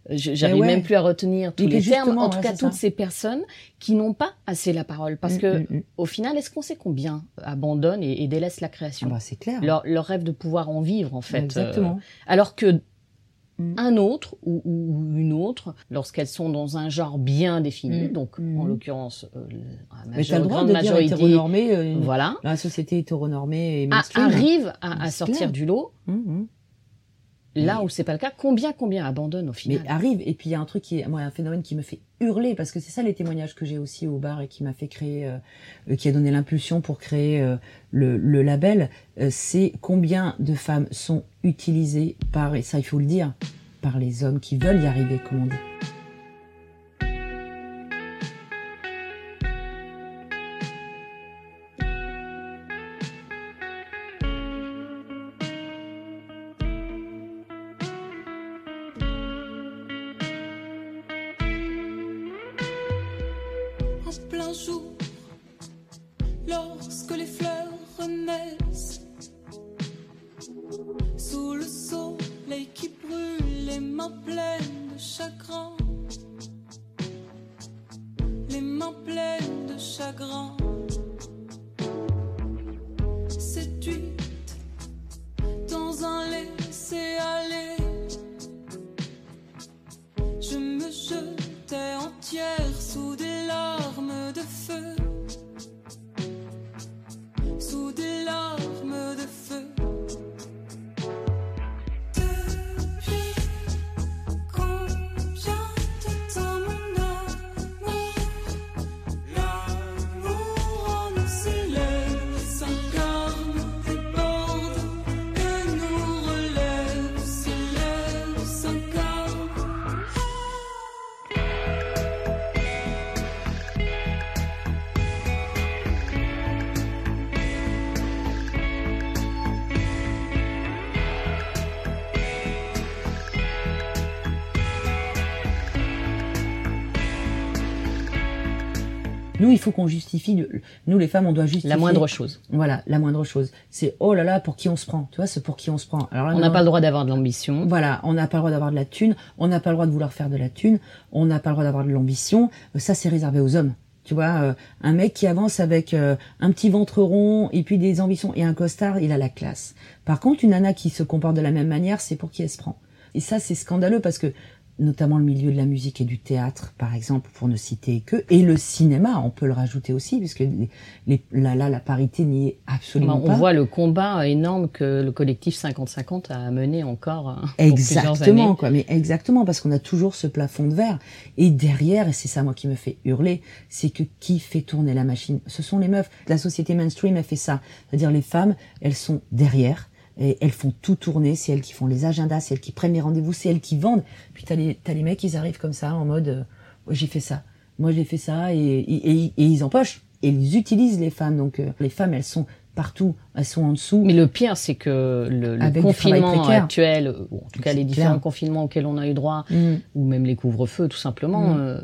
J'arrive ouais. même plus à retenir tous les termes. En tout ouais, cas, toutes ça. ces personnes qui n'ont pas assez la parole. Parce Mm, que, mm, mm. au final, est-ce qu'on sait combien abandonnent et, et délaissent la Ah création bah, c'est clair. leur, leur rêve de pouvoir en vivre, en fait. Exactement. Euh, alors que Mm. un autre ou, ou une autre, lorsqu'elles sont dans un genre bien défini, donc en l'occurrence euh, la le droit grande de majorité, hétéronormé, euh, voilà, la société hétéronormée et arrive à, sortir du lot. Là Mais- où c'est pas le cas, combien combien abandonnent au final? Mais arrive, et puis il y a un truc qui est, moi, un phénomène qui me fait hurler, parce que c'est ça les témoignages que j'ai aussi au bar et qui m'a fait créer, euh, euh, qui a donné l'impulsion pour créer euh, le, le label, euh, c'est combien de femmes sont utilisées par, et ça il faut le dire, par les hommes qui veulent y arriver, comme on dit. Nous, il faut qu'on justifie. Nous, les femmes, on doit justifier. La moindre chose. Voilà, la moindre chose. C'est oh là là, pour qui on se prend. Tu vois, c'est pour qui on se prend. Alors là, On n'a pas le droit d'avoir de l'ambition. Voilà, on n'a pas le droit d'avoir de la thune, on n'a pas le droit de vouloir faire de la thune, on n'a pas le droit d'avoir de l'ambition. Euh, Ça, c'est réservé aux hommes. Tu vois, euh, un mec qui avance avec euh, un petit ventre rond et puis des ambitions et un costard, il a la classe. Par contre, une nana qui se comporte de la même manière, c'est pour qui elle se prend. Et ça, c'est scandaleux parce que notamment le milieu de la musique et du théâtre, par exemple, pour ne citer que, et le cinéma, on peut le rajouter aussi, puisque les, les- là, là, la parité n'y est absolument on pas. voit le combat énorme que le collectif 50-50 a mené encore plusieurs Exactement, quoi. Mais exactement, parce qu'on a toujours ce plafond de verre. Et derrière, et c'est ça moi qui me fait hurler, c'est que qui fait tourner la machine? Ce sont les meufs. La société mainstream, elle fait ça. C'est-à-dire les femmes, elles sont derrière. Et elles font tout tourner, c'est elles qui font les agendas, c'est elles qui prennent les rendez-vous, c'est elles qui vendent. Puis t'as les, t'as les mecs, ils arrivent comme ça, en mode, euh, j'ai fait ça, moi j'ai fait ça, et, et, et- et ils empochent. Et ils utilisent les femmes. Donc euh, les femmes, elles sont partout, elles sont en dessous. Mais le pire, c'est que le, le confinement actuel, ou en tout cas les différents clair. confinements auxquels on a eu droit, Mm. ou même les couvre-feux tout simplement, Mm. euh,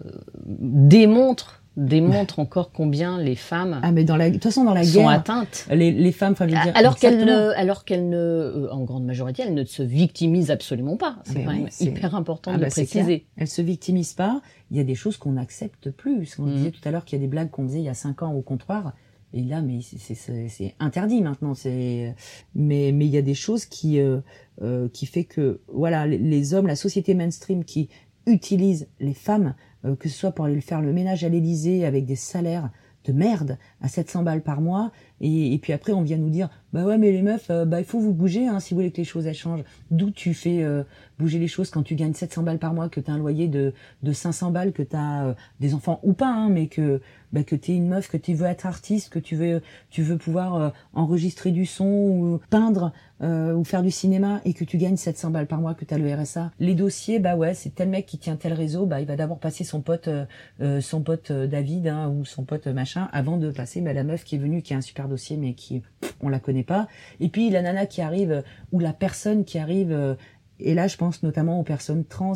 démontrent, démontrent encore combien les femmes Ah, mais dans la, de toute façon, dans la sont guerre, atteintes. les, les femmes, enfin, je veux dire, Alors qu'elles ne, alors qu'elles ne, euh, en grande majorité, elles ne se victimisent absolument pas. C'est Mais quand oui, même hyper important Ah de bah, le c'est préciser. Elles se victimisent pas. Il y a des choses qu'on n'accepte plus. On Mhm. disait tout à l'heure qu'il y a des blagues qu'on faisait il y a cinq ans au comptoir. Et là, mais c'est- interdit maintenant. C'est mais mais il y a des choses qui euh, euh, qui fait que voilà les, les hommes, la société mainstream qui utilise les femmes, que ce soit pour aller faire le ménage à l'Élysée avec des salaires de merde à 700 balles par mois et, et puis après on vient nous dire bah ouais mais les meufs euh, bah il faut vous bouger hein, si vous voulez que les choses elles changent d'où tu fais euh, bouger les choses quand tu gagnes 700 balles par mois que tu as un loyer de de 500 balles que tu as des enfants ou pas hein, mais que bah que tu es une meuf que tu veux être artiste que tu veux tu veux pouvoir euh, enregistrer du son ou peindre euh, ou faire du cinéma et que tu gagnes 700 balles par mois que tu as le RSA les dossiers bah ouais c'est tel mec qui tient tel réseau bah il va d'abord passer son pote euh, euh, son pote euh, David hein, ou son pote euh, machin avant de passer bah, la meuf qui est venue qui a un super dossier mais qui on la connaît pas. Et puis la nana qui arrive ou la personne qui arrive euh, et là je pense notamment aux personnes trans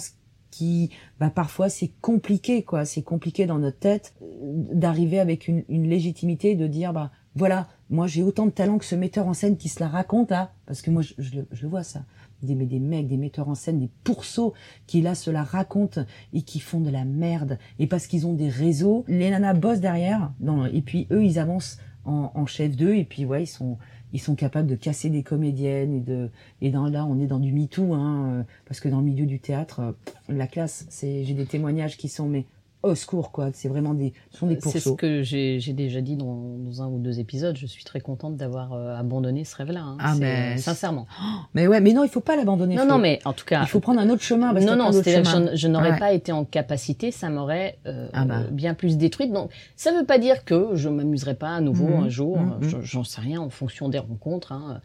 qui bah parfois c'est compliqué quoi. C'est compliqué dans notre tête euh, d'arriver avec une, légitimité de dire bah voilà moi j'ai autant de talent que ce metteur en scène qui se la raconte là parce que moi je, le- vois ça. Des, des mecs des metteurs en scène des pourceaux qui là se la racontent et qui font de la merde. Et parce qu'ils ont des réseaux les nanas bossent derrière et puis eux ils avancent en, en chef d'eux et puis ouais ils sont ils sont capables de casser des comédiennes et de et dans là on est dans du MeToo hein euh, parce que dans le milieu du théâtre euh, la classe c'est j'ai des témoignages qui sont mais au secours quoi c'est vraiment des ce sont des C'est ce pourceaux que j'ai déjà dit dans, dans un ou deux épisodes. Je suis très contente d'avoir euh, abandonné ce rêve-là. hein. Ah, mais- sincèrement. [GASPS] mais ouais mais non il faut pas l'abandonner Non, non, mais en tout cas. il faut prendre un autre chemin parce non, non, je, je n'aurais Ouais. pas été en capacité, ça m'aurait euh, Ah bah. euh, bien plus détruite. Donc, ça ne veut pas dire que je m'amuserai pas à nouveau Mhm, un jour. mhm, Je- J'en sais rien en fonction des rencontres. hein.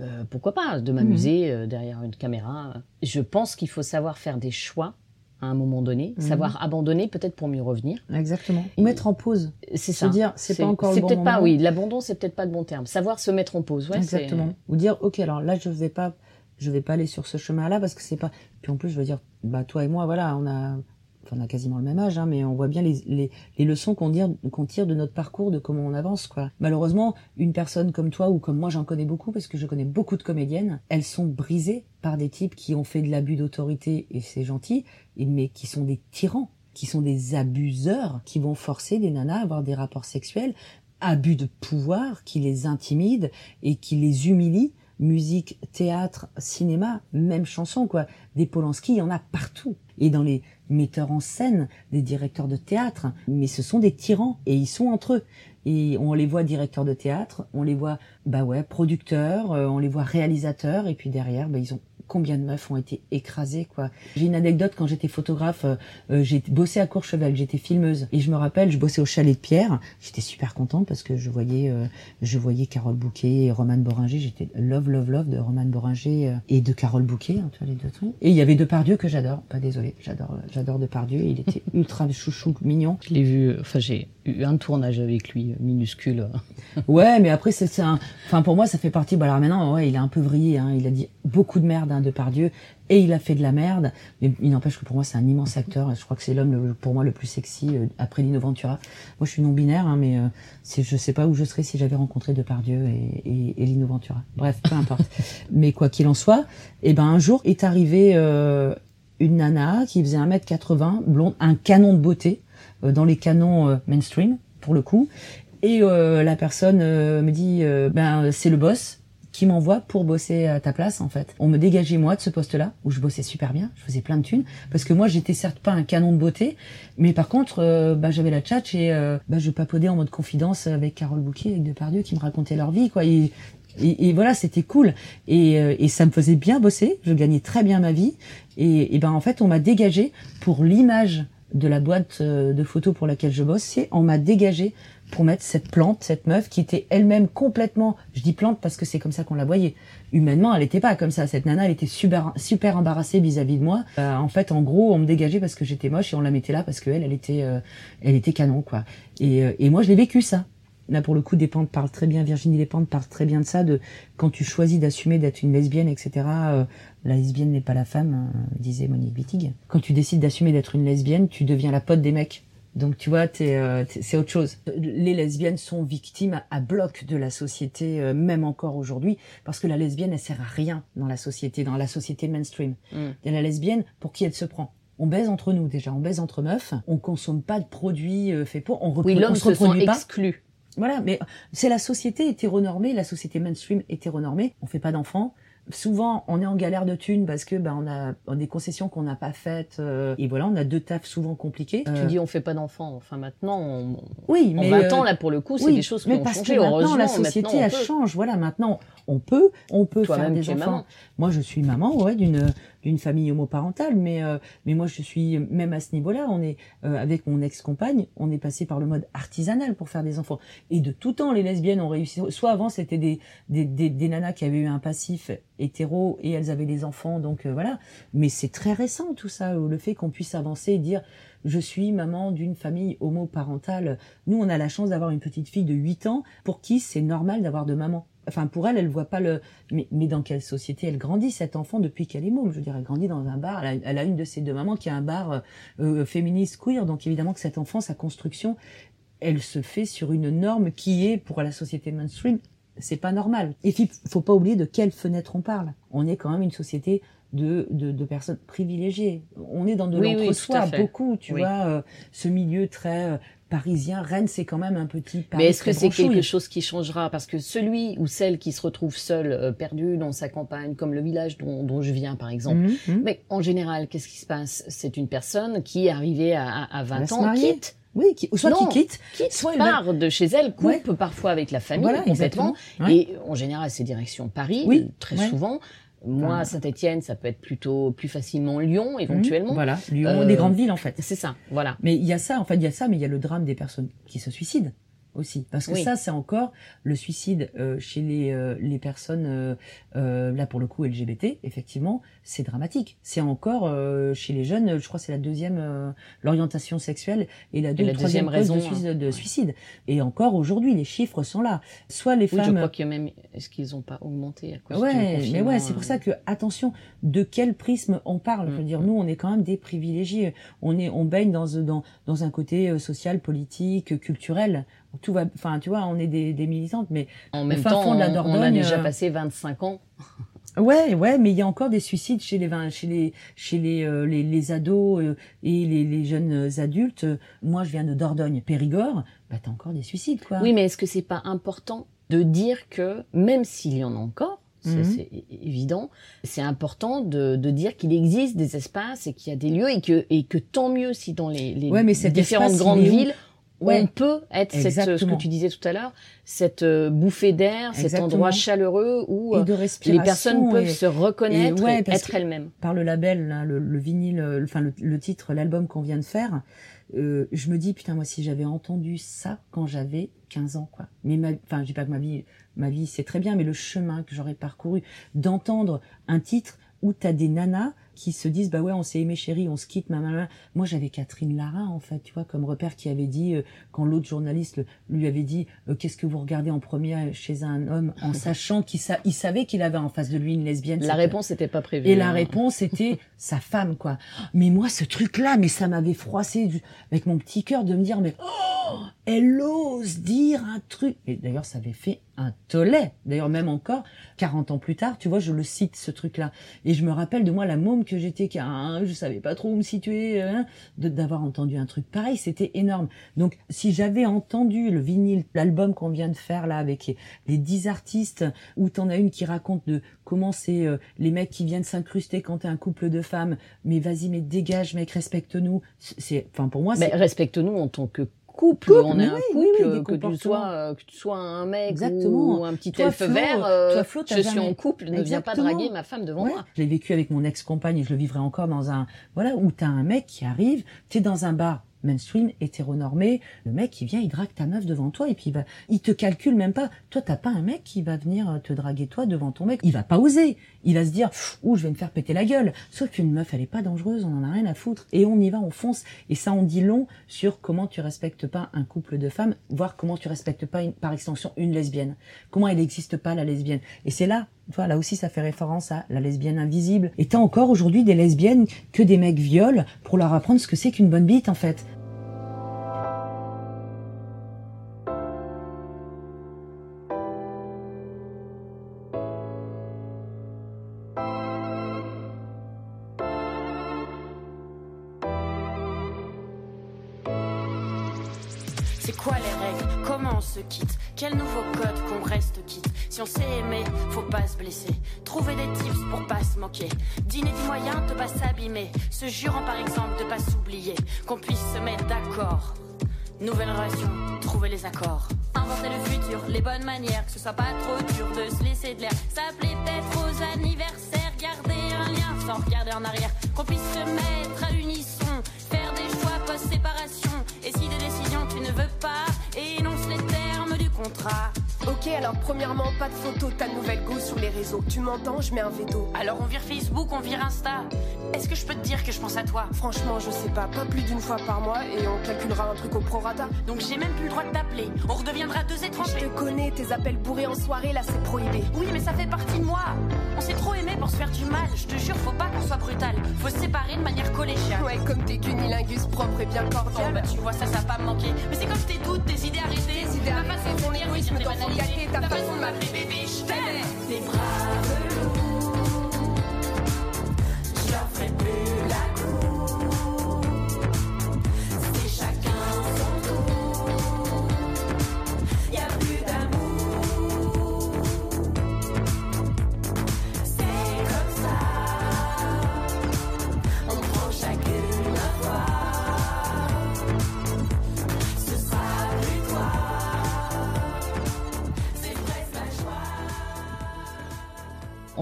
Euh, pourquoi pas de m'amuser euh, derrière une caméra. Je pense qu'il faut savoir faire des choix à un moment donné, Mhm. savoir abandonner peut-être pour mieux revenir. exactement ou mettre en pause C'est Se ça. dire, c'est pas encore le C'est bon peut-être pas, moment. oui, l'abandon, c'est peut-être pas le bon terme. Savoir se mettre en pause, ouais, c'est- Exactement. Ou dire, ok, alors là, je vais pas, je vais pas aller sur ce chemin-là parce que c'est pas. Puis en plus, je veux dire, bah toi et moi, voilà, on a, enfin, on a quasiment le même âge, hein, mais on voit bien les, les, les leçons qu'on tire, qu'on tire de notre parcours, de comment on avance, quoi. Malheureusement, une personne comme toi ou comme moi, j'en connais beaucoup parce que je connais beaucoup de comédiennes. Elles sont brisées par des types qui ont fait de l'abus d'autorité et c'est gentil, mais qui sont des tyrans, qui sont des abuseurs, qui vont forcer des nanas à avoir des rapports sexuels abus de pouvoir qui les intimide et qui les humilie. Musique, théâtre, cinéma, même chanson, quoi. Des Polanski, il y en a partout. Et dans les metteurs en scène, des directeurs de théâtre, mais ce sont des tyrans et ils sont entre eux. Et on les voit directeurs de théâtre, on les voit, bah ouais, producteurs, euh, on les voit réalisateurs, et puis derrière, bah, ils ont combien de meufs ont été écrasées quoi. J'ai une anecdote quand j'étais photographe, euh, euh, j'ai bossé à Courchevel, j'étais filmeuse et je me rappelle, je bossais au chalet de Pierre, j'étais super contente parce que je voyais euh, je voyais Carole Bouquet et Romane Boringer, j'étais love love love de Romane Boringer euh, et de Carole Bouquet, hein, tu vois les deux trucs. Et il y avait Depardieu que j'adore, pas désolé, j'adore j'adore Depardieu, et il était [LAUGHS] ultra chouchou mignon. Je l'ai vu, euh, enfin j'ai eu un tournage avec lui, euh, minuscule. Ouais, mais après c'est c'est un, enfin pour moi ça fait partie. Bah alors maintenant, ouais, il a un peu vrillé. Hein, il a dit beaucoup de merde hein, de Dieu et il a fait de la merde. Mais il n'empêche que pour moi c'est un immense acteur. Je crois que c'est l'homme pour moi le plus sexy euh, après Lino Ventura. Moi je suis non binaire, hein, mais euh, je sais pas où je serais si j'avais rencontré Depardieu et, et, et Lino Ventura. Bref, peu importe. [LAUGHS] mais quoi qu'il en soit, et ben un jour est arrivé euh, une nana qui faisait 1m80, blonde, un canon de beauté euh, dans les canons euh, mainstream pour le coup. Et euh, la personne euh, me dit, ben c'est le boss qui m'envoie pour bosser à ta place en fait. On me dégageait moi de ce poste-là où je bossais super bien, je faisais plein de thunes parce que moi j'étais certes pas un canon de beauté, mais par contre euh, bah, j'avais la tchatch et euh, bah, je papotais en mode confidence avec Carole Bouquet, avec Depardieu qui me racontait leur vie quoi. Et, et, voilà, c'était cool et, euh, et ça me faisait bien bosser. Je gagnais très bien ma vie et, et ben en fait on m'a dégagé pour l'image de la boîte de photos pour laquelle je bossais. On m'a dégagé pour mettre cette plante, cette meuf qui était elle-même complètement, je dis plante parce que c'est comme ça qu'on la voyait. Humainement, elle était pas comme ça. Cette nana, elle était super, super embarrassée vis-à-vis de moi. Euh, en fait, en gros, on me dégageait parce que j'étais moche et on la mettait là parce que elle, elle était, euh, elle était canon quoi. Et, euh, et moi, je l'ai vécu ça. Là, pour le coup, Despentes parle très bien, Virginie Despentes parle très bien de ça, de quand tu choisis d'assumer d'être une lesbienne, etc. euh, la lesbienne n'est pas la femme, euh, disait Monique Wittig. Quand tu décides d'assumer d'être une lesbienne, tu deviens la pote des mecs. Donc tu vois, euh, c'est autre chose. Les lesbiennes sont victimes à bloc de la société, euh, même encore aujourd'hui, parce que la lesbienne, elle sert à rien dans la société, dans la société mainstream. Mm. Et la lesbienne, pour qui elle se prend? On baise entre nous déjà, on baise entre meufs, on consomme pas de produits euh, faits pour, on, Oui, on se reproduit pas. exclu. Voilà, mais c'est la société hétéronormée, la société mainstream hétéronormée. On fait pas d'enfants. Souvent, on est en galère de thunes parce que ben on a on a des concessions qu'on n'a pas faites euh, et voilà, on a deux tafs souvent compliqués. Tu Euh, dis on fait pas d'enfants. Enfin maintenant, on, oui, en mais 20 ans là pour le coup, c'est oui, des choses qui mais ont parce changé. que maintenant la société maintenant, elle peut. change. Voilà, maintenant on peut on peut faire des enfants. maman. Moi, je suis maman, ouais, d'une d'une famille homoparentale, mais euh, mais moi, je suis même à ce niveau-là. On est euh, avec mon ex-compagne, on est passé par le mode artisanal pour faire des enfants. Et de tout temps, les lesbiennes ont réussi. Soit avant, c'était des, des des des nanas qui avaient eu un passif hétéro et elles avaient des enfants, donc euh, voilà. Mais c'est très récent tout ça, le fait qu'on puisse avancer et dire je suis maman d'une famille homoparentale. Nous, on a la chance d'avoir une petite fille de 8 ans pour qui c'est normal d'avoir de maman. Enfin, pour elle, elle voit pas le. Mais, dans quelle société elle grandit cet enfant depuis qu'elle est môme Je veux dire, elle grandit dans un bar. Elle a, elle a une de ses deux mamans qui a un bar euh, euh, féministe queer. Donc évidemment que cet enfant, sa construction, elle se fait sur une norme qui est pour la société mainstream, c'est pas normal. Et puis, faut pas oublier de quelle fenêtre on parle. On est quand même une société de, de, de personnes privilégiées. On est dans de Oui, oui, l'entre-soi fait. beaucoup, tu Oui. vois, euh, ce milieu très euh, parisien. Rennes, c'est quand même un petit Paris Mais est-ce que c'est quelque chose qui changera? Parce que celui ou celle qui se retrouve seul, euh, perdu dans sa campagne, comme le village dont, dont je viens par exemple, Mhm, mhm. mais en général, qu'est-ce qui se passe? C'est une personne qui est arrivée à, à- à va 20 se ans, quitte, Oui, qui, soit Non. qui quitte, quitte Soit elle part de chez elle, coupe parfois avec la famille Voilà, complètement. Ouais. Et en général, c'est direction Paris, Oui, euh, très ouais. souvent. Moi. Saint-Étienne, ça peut être plutôt plus facilement Lyon, éventuellement. Mhm, Voilà, Lyon, Euh, des grandes villes en fait. C'est ça, voilà. Mais il y a ça, en fait, il y a ça, mais il y a le drame des personnes qui se suicident aussi, parce que Oui. ça, c'est encore le suicide euh, chez les euh, les personnes euh, euh, là pour le coup LGBT, effectivement, c'est dramatique. C'est encore euh, chez les jeunes, je crois, que c'est la deuxième euh, l'orientation sexuelle et la, deux la ou troisième de, raison, suicide, de suicide. Et encore aujourd'hui, les chiffres sont là. Soit les Oui, je femmes crois que même, est-ce qu'ils n'ont pas augmenté à cause du Ouais, mais ouais, c'est pour ça que attention, de quel prisme on parle? Je veux Mm. dire, nous, on est quand même des privilégiés. On est, on baigne dans dans dans un côté social, politique, culturel. Tout va, enfin, tu vois, on est des, des militantes, mais En même temps, fond de la on- on, a Dordogne, déjà euh, passé 25 ans. [LAUGHS] ouais, ouais, mais il y a encore des suicides chez les chez les chez les euh, les, les ados euh, et les, les jeunes adultes. Moi, je viens de Dordogne, Périgord. Bah, t'as encore des suicides, quoi. Oui, mais est-ce que c'est pas important de dire que même s'il y en a encore, Mhm. c'est évident, c'est important de, de dire qu'il existe des espaces et qu'il y a des lieux et que et que tant mieux si dans les, les Ouais, mais cet différentes grandes villes Ouais. on peut être cette, ce que tu disais tout à l'heure, cette euh, bouffée d'air, cet endroit chaleureux où euh, de les personnes peuvent et- se reconnaître et ouais, et parce être elles-mêmes. par le label, là, le, le vinyle, euh, enfin le, le titre, l'album qu'on vient de faire, euh, je me dis putain moi si j'avais entendu ça quand j'avais 15 ans quoi. Mais ma, enfin je dis pas que ma vie, ma vie c'est très bien, mais le chemin que j'aurais parcouru, d'entendre un titre où t'as des nanas qui se disent bah ouais on s'est aimé chérie, on se quitte, ma maman. Moi j'avais Catherine Lara en fait, tu vois, comme repère qui avait dit euh, quand l'autre journaliste le- lui avait dit euh, qu'est-ce que vous regardez en premier chez un homme en [LAUGHS] sachant qu'il sa- il savait qu'il avait en face de lui une lesbienne. La réponse n'était pas prévue. et la hein. réponse était [LAUGHS] sa femme, quoi. Mais moi, ce truc-là, mais ça m'avait froissé du- avec mon petit cœur de me dire, mais oh, elle ose dire un truc. Et d'ailleurs, ça avait fait un tollé. D'ailleurs, même encore, 40 ans plus tard, tu vois, je le cite, ce truc-là. Et je me rappelle de moi, la môme que j'étais, qui, hein, je savais pas trop où me situer, hein, d'avoir entendu un truc pareil. C'était énorme. Donc, si j'avais entendu le vinyle, l'album qu'on vient de faire là, avec les, les 10 artistes, où t'en as une qui raconte de comment c'est euh, les mecs qui viennent s'incruster quand t'es un couple de femmes, mais vas-y, mais dégage, mec, respecte-nous. C'est, enfin, pour moi, Mais c'est respecte-nous en tant que couple. Couple, on est un couple, oui, oui, des que tu sois euh, que tu sois un mec Exactement. ou un petit Toi, elfe Flo, vert. euh, toi, Flo, t'as je suis en couple, ne viens pas draguer ma femme devant Ouais. moi. Je l'ai vécu avec mon ex-compagne et je le vivrai encore dans un, voilà, où t'as un mec qui arrive, t'es dans un bar mainstream, hétéronormé, le mec il vient, il drague ta meuf devant toi et puis il va, il te calcule même pas. Toi t'as pas un mec qui va venir euh, te draguer toi devant ton mec, il va pas oser. Il va se dire, ouh je vais me faire péter la gueule. Sauf qu'une meuf elle est pas dangereuse, on en a rien à foutre et on y va, on fonce. Et ça on dit long sur comment tu respectes pas un couple de femmes, voire comment tu respectes pas par extension une lesbienne. Comment elle n'existe pas la lesbienne. Et c'est là tu vois, là aussi, ça fait référence à la lesbienne invisible. Et t'as encore aujourd'hui des lesbiennes que des mecs violent pour leur apprendre ce que c'est qu'une bonne bite, en fait. C'est quoi les règles? Comment on se quitte? Quel nouveau code qu'on reste quitte? Si on s'est aimé, blesser. Trouver des tips pour pas se moquer. Dîner du moyen de pas s'abîmer. Se jurant par exemple de pas s'oublier. Qu'on puisse se mettre d'accord. Nouvelle relation, trouver les accords. Inventer le futur, les bonnes manières, que ce soit pas trop dur de se laisser de l'air. S'appeler peut-être aux anniversaires, garder un lien sans regarder en arrière. Qu'on puisse se mettre à l'unisson, faire des choix post-séparation. Et si des décisions tu ne veux pas, énonce les termes du contrat. Ok, alors premièrement, pas de photo de ta nouvelle go sur les réseaux. Tu m'entends, je mets un veto. Alors on vire Facebook, on vire Insta. Est-ce que je peux te dire que je pense à toi? Franchement, je sais pas, pas plus d'une fois par mois et on calculera un truc au prorata. Donc j'ai même plus le droit de t'appeler. On redeviendra deux Je étrangers. te connais, tes appels bourrés en soirée, là c'est prohibé. Oui, mais ça fait partie de moi. On s'est trop aimé pour se faire du mal. Je te jure, faut pas qu'on soit brutal. Faut se séparer de manière collégiale. Ouais, comme t'es cunilingus propre et bien Oh, cordial. bah tu vois, ça, ça va pas me manquer. Mais c'est comme tes doutes, tes idées arrêtées. Tes idées arrêtées, façon de frogalité, ta façon de m'appeler bébé, je t'aime. Tes braves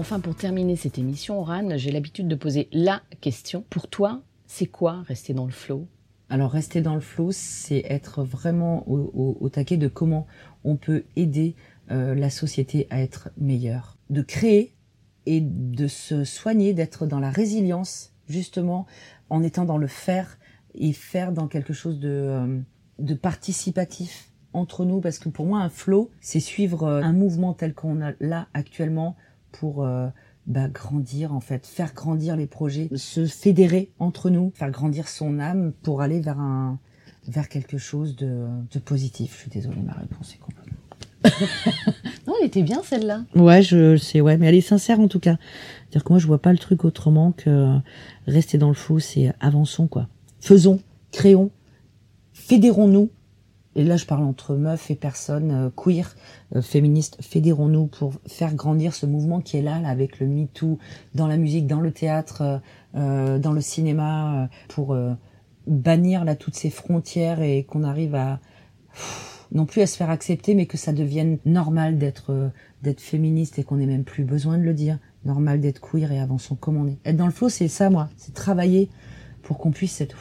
Enfin, pour terminer cette émission, Ran, j'ai l'habitude de poser la question. Pour toi, c'est quoi rester dans le flow? Alors, rester dans le flow, c'est être vraiment au, taquet de comment on peut aider euh, la société à être meilleure. De créer et de se soigner, d'être dans la résilience, justement, en étant dans le faire et faire dans quelque chose de, euh, de participatif entre nous. Parce que pour moi, un flow, c'est suivre euh, un mouvement tel qu'on a là actuellement pour euh, bah, grandir, en fait, faire grandir les projets, se fédérer entre nous, faire grandir son âme pour aller vers un vers quelque chose de, de positif. Je suis désolée, ma réponse est complètement. [LAUGHS] Non, elle était bien celle-là. Ouais, je sais, ouais, mais elle est sincère en tout cas. C'est-à-dire que moi, je vois pas le truc autrement que rester dans le faux, c'est avançons, quoi. Faisons, créons, fédérons-nous. Et là, je parle entre meufs et personnes euh, queer, euh, féministes. Fédérons-nous pour faire grandir ce mouvement qui est là, là avec le MeToo, dans la musique, dans le théâtre, euh, dans le cinéma, pour bannir là toutes ces frontières et qu'on arrive à non plus à se faire accepter, mais que ça devienne normal d'être d'être féministe et qu'on ait même plus besoin de le dire. Normal d'être queer et avançons comme on est. Être dans le flow, c'est ça, moi. C'est travailler pour qu'on puisse être,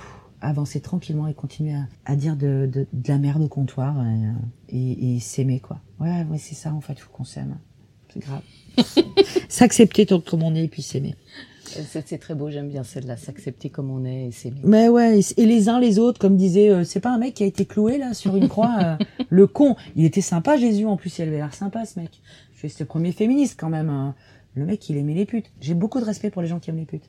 avancer tranquillement et continuer à, à dire de, de, de la merde au comptoir et, euh, et, et s'aimer, quoi. Ouais, ouais, c'est ça, en fait, faut qu'on s'aime. C'est grave. [LAUGHS] S'accepter tant comme on est et puis s'aimer. C'est c'est très beau, j'aime bien celle-là, s'accepter comme on est et s'aimer. Mais ouais, et les uns les autres, comme disait, euh, c'est pas un mec qui a été cloué là sur une croix, euh, [LAUGHS] le con. Il était sympa Jésus en plus, il avait l'air sympa ce mec. Je suis le premier féministe quand même. hein. Le mec, il aimait les putes. J'ai beaucoup de respect pour les gens qui aiment les putes.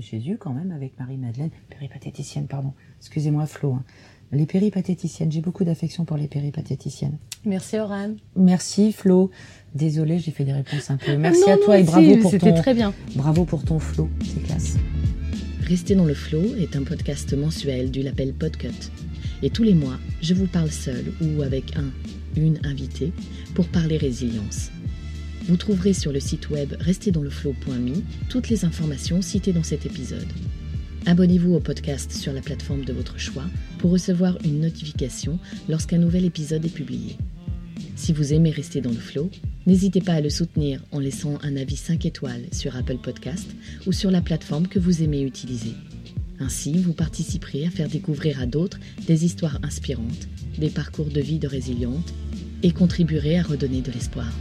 Jésus quand même avec Marie-Madeleine, péripatéticienne, pardon. Excusez-moi Flo. hein. Les péripatéticiennes, j'ai beaucoup d'affection pour les péripatéticiennes. Merci Oran. Merci Flo. Désolée, j'ai fait des réponses un peu. Merci Non, à toi non, et bravo si, pour C'était ton très bien. bravo pour ton Flo, c'est classe. Rester dans le flow est un podcast mensuel du label Podcut. Et tous les mois, je vous parle seul ou avec un, une invitée pour parler résilience. Vous trouverez sur le site web restezdansleflow.me toutes les informations citées dans cet épisode. Abonnez-vous au podcast sur la plateforme de votre choix pour recevoir une notification lorsqu'un nouvel épisode est publié. Si vous aimez rester dans le flow, n'hésitez pas à le soutenir en laissant un avis 5 étoiles sur Apple Podcast ou sur la plateforme que vous aimez utiliser. Ainsi, vous participerez à faire découvrir à d'autres des histoires inspirantes, des parcours de vie de résilientes et contribuerez à redonner de l'espoir.